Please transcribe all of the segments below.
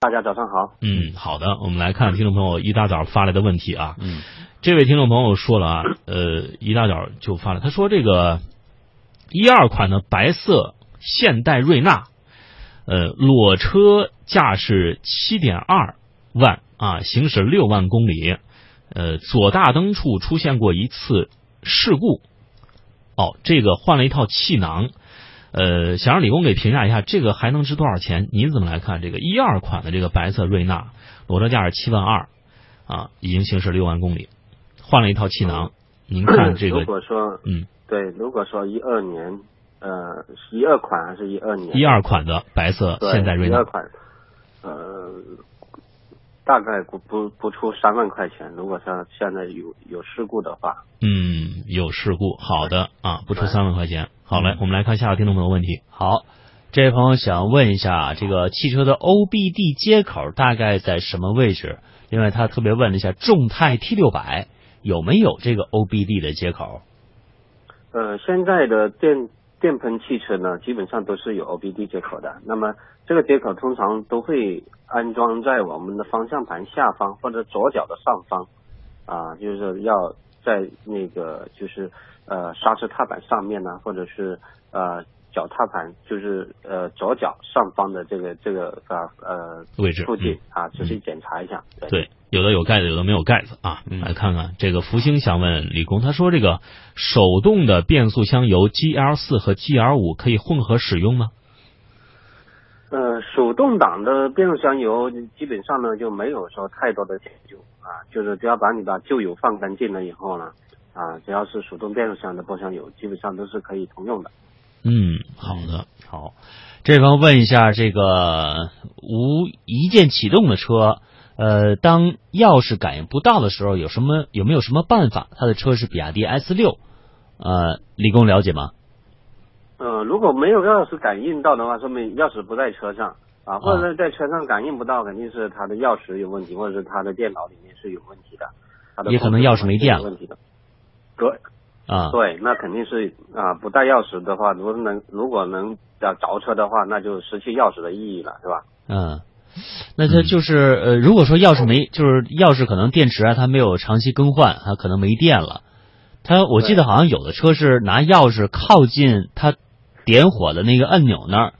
大家早上好。嗯，好的，我们来看听众朋友一大早发来的问题啊。嗯，这位听众朋友说了啊，呃，一大早就发了，他说这个一二款的白色现代瑞纳，呃，裸车价是七点二万啊，行驶六万公里，呃，左大灯处出现过一次事故，哦，这个换了一套气囊。呃，想让李工给评价一下，这个还能值多少钱？您怎么来看这个一二款的这个白色瑞纳，裸车价是七万二，啊，已经行驶六万公里，换了一套气囊，您看这 个，如果说，嗯，对，如果说一二年，呃，一二款还是一二年？一二款的白色现代瑞纳，一二款，呃，大概不不不出三万块钱。如果说现在有有事故的话，嗯，有事故，好的啊，不出三万块钱。好嘞，我们来看下个听众朋友问题。好，这位朋友想问一下，这个汽车的 OBD 接口大概在什么位置？另外，他特别问了一下众泰 T 六百有没有这个 OBD 的接口？呃，现在的电电喷汽车呢，基本上都是有 OBD 接口的。那么这个接口通常都会安装在我们的方向盘下方或者左脚的上方，啊，就是要在那个就是呃刹车踏板上面呢，或者是呃脚踏板，就是呃左脚上方的这个这个呃呃位置附近嗯啊，仔细检查一下。对对，有的有盖子，有的没有盖子啊。嗯来看看这个福星想问李工，他说这个手动的变速箱油 GL 四和 GL 五可以混合使用吗？呃，手动挡的变速箱油基本上呢就没有说太多的讲究啊，就是只要把你把旧油放干净了以后呢，啊，只要是手动变速箱的波箱油，基本上都是可以通用的。嗯，好的。好，这方问一下，这个无一键启动的车，呃，当钥匙感应不到的时候，有什么有没有什么办法？他的车是比亚迪 S 六，呃，李工了解吗？呃，如果没有钥匙感应到的话，说明钥匙不在车上啊，或者是在车上感应不到，肯定是他的钥匙有问题，或者是他的电脑里面是有问题的，也可能钥匙没电了有问题的。对啊，对，那肯定是啊，不带钥匙的话，如果能如果能要着车的话，那就失去钥匙的意义了，是吧？嗯，那它就是呃，如果说钥匙没，就是钥匙可能电池啊，它没有长期更换，它可能没电了。它我记得好像有的车是拿钥匙靠近它点火的那个按钮那儿，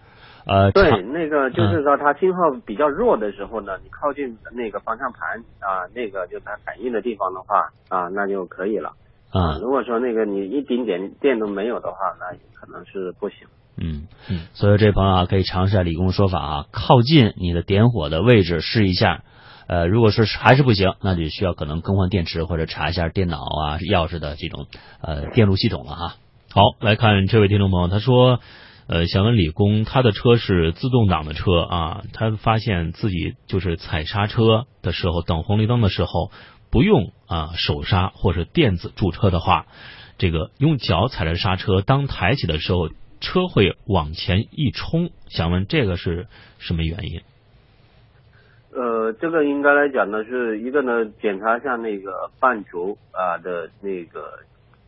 呃，对，那个就是说它信号比较弱的时候呢，你靠近那个方向盘啊，那个就它反应的地方的话啊，那就可以了。啊，如果说那个你一丁点电都没有的话，那可能是不行。嗯嗯，所以这朋友啊，可以尝试下理工说法啊，靠近你的点火的位置试一下。呃，如果是还是不行，那就需要可能更换电池或者查一下电脑啊、钥匙的这种呃电路系统了哈。好，来看这位听众朋友，他说，呃，想问李工，他的车是自动挡的车啊，他发现自己就是踩刹车的时候，等红绿灯的时候，不用啊手刹或者电子驻车的话，这个用脚踩着刹车，当抬起的时候，车会往前一冲。想问这个是什么原因？呃，这个应该来讲呢，是一个呢，检查一下那个半球啊的那个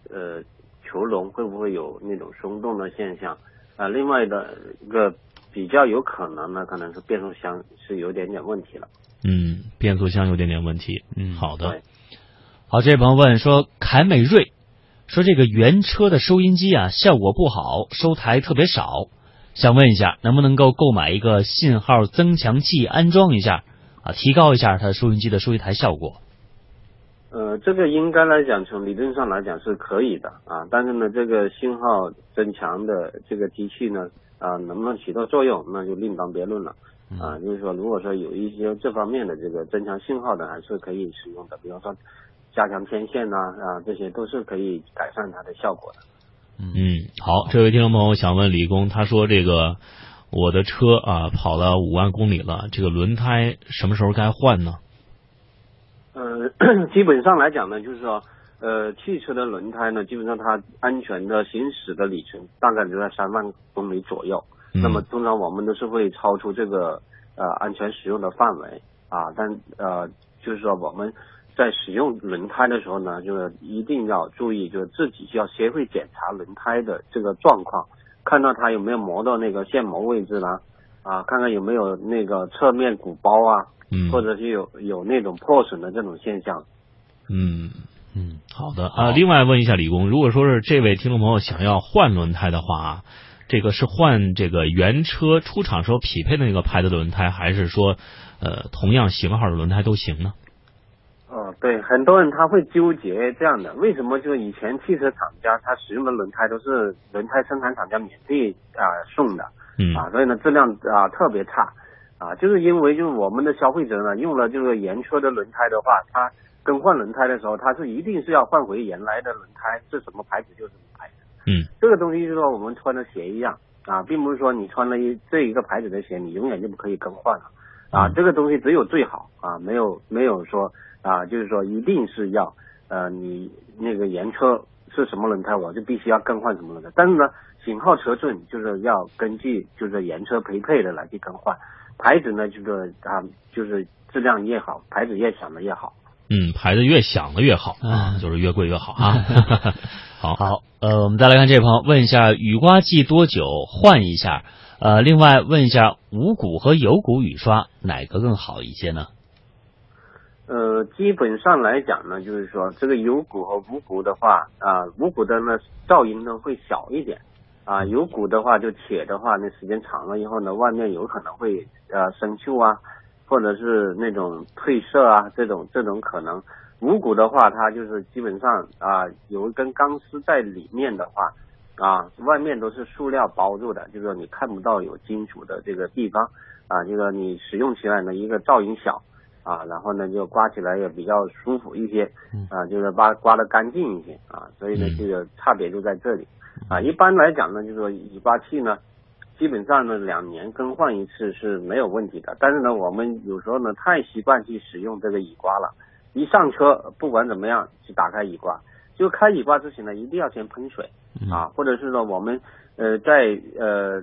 呃球笼会不会有那种松动的现象啊。另外的一个比较有可能呢，可能是变速箱是有点点问题了。嗯，变速箱有点点问题。嗯好的。好，这位朋友问说，凯美瑞说这个原车的收音机啊效果不好，收台特别少，想问一下能不能够购买一个信号增强器安装一下啊，提高一下它收音机的收音台效果。呃，这个应该来讲，从理论上来讲是可以的啊，但是呢，这个信号增强的这个机器呢，啊，能不能起到作用，那就另当别论了。啊，就是说，如果说有一些这方面的这个增强信号的，还是可以使用的，比方说加强天线呐、啊，这些都是可以改善它的效果的。嗯，好，这位听众朋友想问李工，他说这个我的车啊跑了五万公里了，这个轮胎什么时候该换呢？呃，基本上来讲呢，就是说，呃，汽车的轮胎呢，基本上它安全的行驶的里程大概就在三万公里左右。嗯那么通常我们都是会超出这个呃安全使用的范围啊，但呃就是说我们在使用轮胎的时候呢，就是一定要注意，就是自己要学会检查轮胎的这个状况，看到它有没有磨到那个线磨位置啦，啊，看看有没有那个侧面鼓包啊，嗯，或者是有有那种破损的这种现象。嗯嗯，好的啊。另外问一下李工，如果说是这位听众朋友想要换轮胎的话啊，这个是换这个原车出厂时候匹配的那个牌子的轮胎，还是说呃同样型号的轮胎都行呢？哦，对，很多人他会纠结这样的，为什么就以前汽车厂家他使用的轮胎都是轮胎生产厂家免费啊、送的嗯啊，所以呢质量啊特别差啊，就是因为就是我们的消费者呢用了这个原车的轮胎的话，他更换轮胎的时候，他是一定是要换回原来的轮胎是什么牌子就什么牌子。嗯这个东西就是说我们穿的鞋一样啊，并不是说你穿了一这一个牌子的鞋，你永远就不可以更换了啊。嗯这个东西只有最好啊，没有没有说啊，就是说一定是要呃你那个原车是什么轮胎，我就必须要更换什么轮胎。但是呢，型号尺寸就是要根据就是原车配配的来去更换，牌子呢就是啊就是质量越好，牌子越响的越好。嗯，牌子越响的越好啊，就是越贵越好啊。好，好，呃，我们再来看这位朋友问一下，雨刮器多久换一下？呃，另外问一下，无骨和有骨雨刷哪个更好一些呢？呃，基本上来讲呢，就是说这个有骨和无骨的话，啊、无骨的呢噪音呢会小一点，啊、有骨的话就铁的话，那时间长了以后呢，外面有可能会呃生锈啊，或者是那种褪色啊，这种这种可能。无骨的话，它就是基本上啊、有一根钢丝在里面的话，啊，外面都是塑料包住的，就是说你看不到有金属的这个地方，啊，这个你使用起来呢，一个噪音小。啊，然后呢就刮起来也比较舒服一些，啊，就是刮刮的干净一些啊，所以呢嗯这个差别就在这里啊。一般来讲呢，就是说雨刮器呢，基本上呢两年更换一次是没有问题的。但是呢，我们有时候呢太习惯去使用这个雨刮了，一上车不管怎么样去打开雨刮，就开雨刮之前呢一定要先喷水啊，或者是说我们呃在呃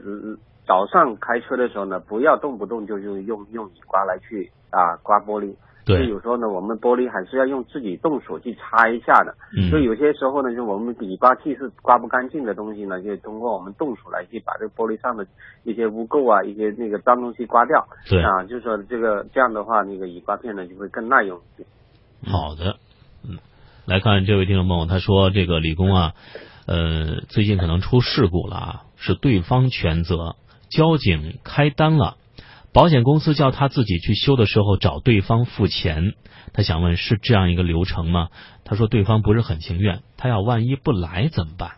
早上开车的时候呢，不要动不动就就用用雨刮来去啊刮玻璃。就对，有时候呢，我们玻璃还是要用自己动手去擦一下的。嗯所以有些时候呢，就我们雨刮器是刮不干净的东西呢，就通过我们动手来去把这个玻璃上的一些污垢啊、一些那个脏东西刮掉。对啊，就是说这个这样的话，那个雨刮片呢就会更耐用一些。好的，嗯，来看这位听众朋友，他说这个李工啊，呃，最近可能出事故了啊，是对方全责，交警开单了，保险公司叫他自己去修的时候找对方付钱，他想问是这样一个流程吗？他说对方不是很情愿，他要万一不来怎么办？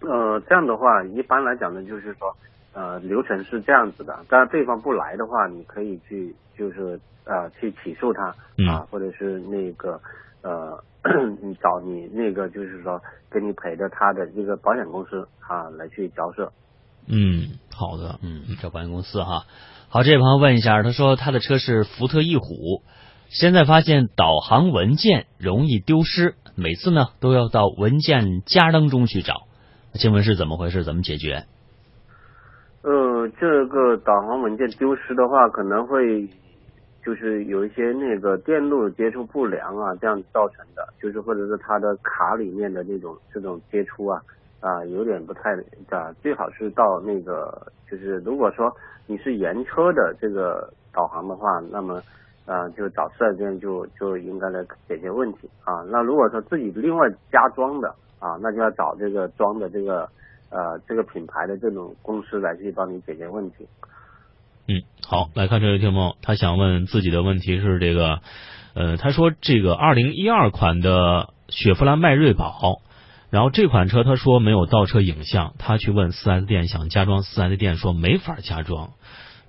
呃，这样的话，一般来讲呢，就是说，呃，流程是这样子的。当然，对方不来的话，你可以去，就是呃，去起诉他嗯啊，或者是那个呃，你 找你那个就是说给你赔的他的这个保险公司啊来去交涉。嗯，好的，嗯，找保险公司哈。好，这位朋友问一下，他说他的车是福特翼虎，现在发现导航文件容易丢失，每次呢都要到文件夹当中去找，请问是怎么回事？怎么解决？呃，这个导航文件丢失的话，可能会就是有一些那个电路接触不良啊，这样造成的，就是或者是它的卡里面的那种这种接触啊啊有点不太啊，最好是到那个就是如果说你是原车的这个导航的话，那么啊就找四 S 店就就应该来解决问题啊。那如果说自己另外加装的啊，那就要找这个装的这个。呃，这个品牌的这种公司来去帮你解决问题。嗯，好，来看这位听众，他想问自己的问题是这个，呃，他说这个二零一二款的雪佛兰迈锐宝，然后这款车他说没有倒车影像，他去问四 S 店想加装，四 S 店说没法加装，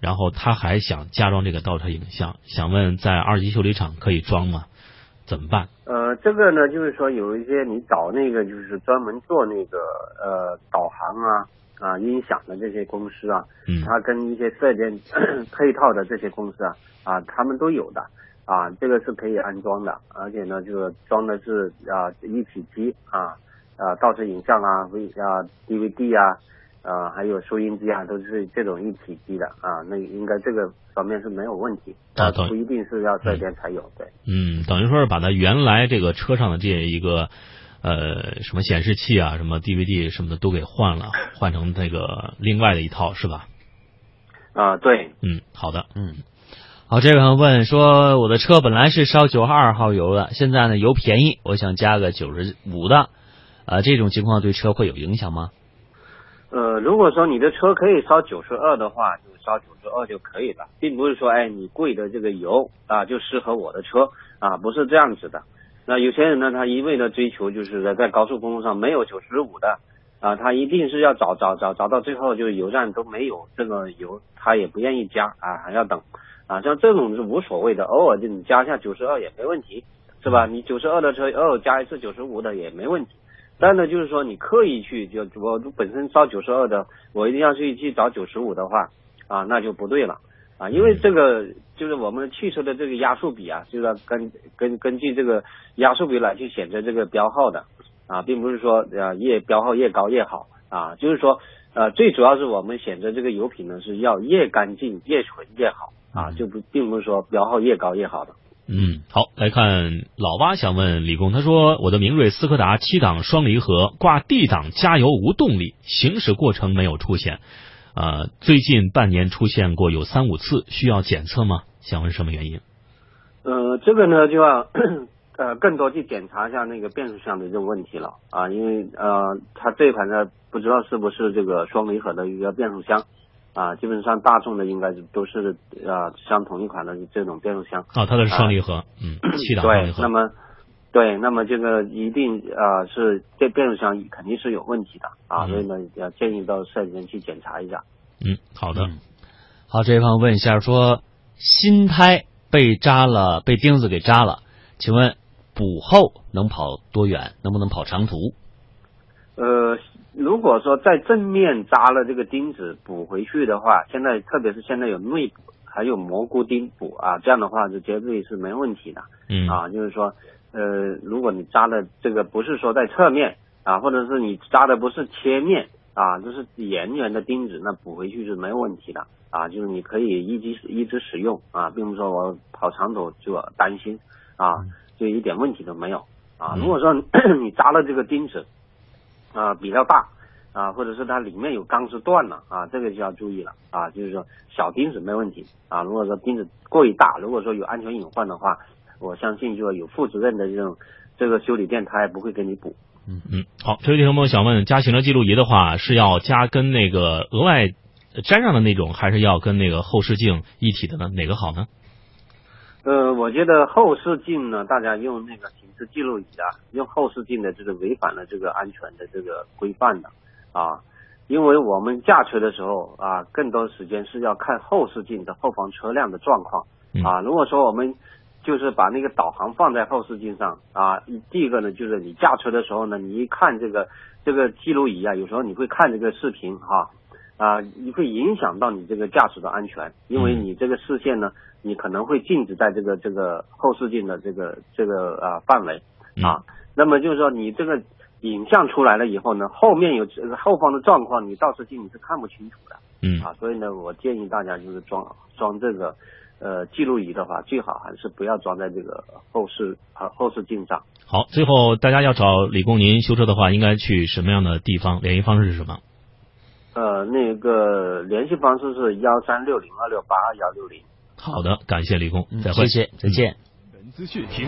然后他还想加装这个倒车影像，想问在二级修理厂可以装吗？怎么办？呃，这个呢，就是说有一些你找那个就是专门做那个呃导航啊啊音响的这些公司啊，嗯它跟一些四 S 店 配套的这些公司啊啊，他们都有的啊，这个是可以安装的，而且呢，这个装的是啊一体机啊啊倒车影像啊 V 啊 DVD 啊。呃，还有收音机啊，都是这种一体机的啊，那应该这个方面是没有问题，啊不一定是要这边才有，对。嗯，等于说是把它原来这个车上的这一个呃什么显示器啊、什么 DVD 什么的都给换了，换成那个另外的一套是吧？啊，对，嗯，好的，嗯，好，这位朋友问说，我的车本来是烧九十二号油的，现在呢油便宜，我想加个九十五的，呃，这种情况对车会有影响吗？呃，如果说你的车可以烧九十二的话，就烧九十二就可以了，并不是说，哎，你贵的这个油啊就适合我的车啊，不是这样子的。那有些人呢，他一味的追求就是在在高速公路上没有九十五的啊，他一定是要找找找找到最后就是油站都没有这个油，他也不愿意加啊，还要等啊，像这种是无所谓的，偶尔就你加一下九十二也没问题，是吧？你九十二的车偶尔加一次九十五的也没问题。但呢，就是说你刻意去就我本身烧九十二的，我一定要去去找九十五的话啊，那就不对了啊，因为这个就是我们汽车的这个压缩比啊，就是要根根根据这个压缩比来去选择这个标号的啊，并不是说呃越标号越高越好啊，就是说呃最主要是我们选择这个油品呢是要越干净越纯越好啊，就不并不是说标号越高越好的。嗯，好，来看老蛙想问李工，他说我的明锐斯柯达七档双离合挂 D 档加油无动力，行驶过程没有出现，呃，最近半年出现过有三五次，需要检测吗？想问什么原因？呃，这个呢就要呃更多去检查一下那个变速箱的这种问题了啊，因为呃它这一盘呢不知道是不是这个双离合的一个变速箱。啊，基本上大众的应该是都是啊像同一款的这种变速箱。哦，它的是双离合，嗯，七档双离合。对，那么对，那么这个一定啊是这变速箱肯定是有问题的啊，所以呢要建议到四 S 店去检查一下。嗯，好的。好，这位朋友问一下，说新胎被扎了，被钉子给扎了，请问补后能跑多远？能不能跑长途？呃。如果说在正面扎了这个钉子补回去的话，现在特别是现在有内补，还有蘑菇钉补啊，这样的话就绝对是没问题的。嗯啊，就是说，呃，如果你扎的这个不是说在侧面啊，或者是你扎的不是切面啊，就是圆圆的钉子，那补回去是没有问题的啊，就是你可以一直一直使用啊，并不是说我跑长途就担心啊，就一点问题都没有啊。如果说 你扎了这个钉子。啊，比较大啊，或者是它里面有钢丝断了啊，这个就要注意了啊。就是说小钉子没问题啊，如果说钉子过于大，如果说有安全隐患的话，我相信就有负责任的这种这个修理店，他也不会给你补。嗯嗯，好，这位听众朋友想问，加行车记录仪的话，是要加跟那个额外粘上的那种，还是要跟那个后视镜一体的呢？哪个好呢？呃，我觉得后视镜呢，大家用那个行车记录仪啊，用后视镜的这个违反了这个安全的这个规范的啊，因为我们驾车的时候啊，更多时间是要看后视镜的后方车辆的状况啊。如果说我们就是把那个导航放在后视镜上啊，第一个呢，就是你驾车的时候呢，你一看这个这个记录仪啊，有时候你会看这个视频哈。啊，你会影响到你这个驾驶的安全，因为你这个视线呢，你可能会禁止在这个这个后视镜的这个这个啊范围啊。那么就是说，你这个影像出来了以后呢，后面有这个后方的状况，你倒视镜你是看不清楚的。嗯啊，所以呢，我建议大家就是装装这个呃记录仪的话，最好还是不要装在这个后视啊后视镜上。好，最后大家要找李工您修车的话，应该去什么样的地方？联系方式是什么？呃，那个联系方式是幺三六零二六八二幺六零。好的，感谢李工，再会，谢谢，再见。本资讯停。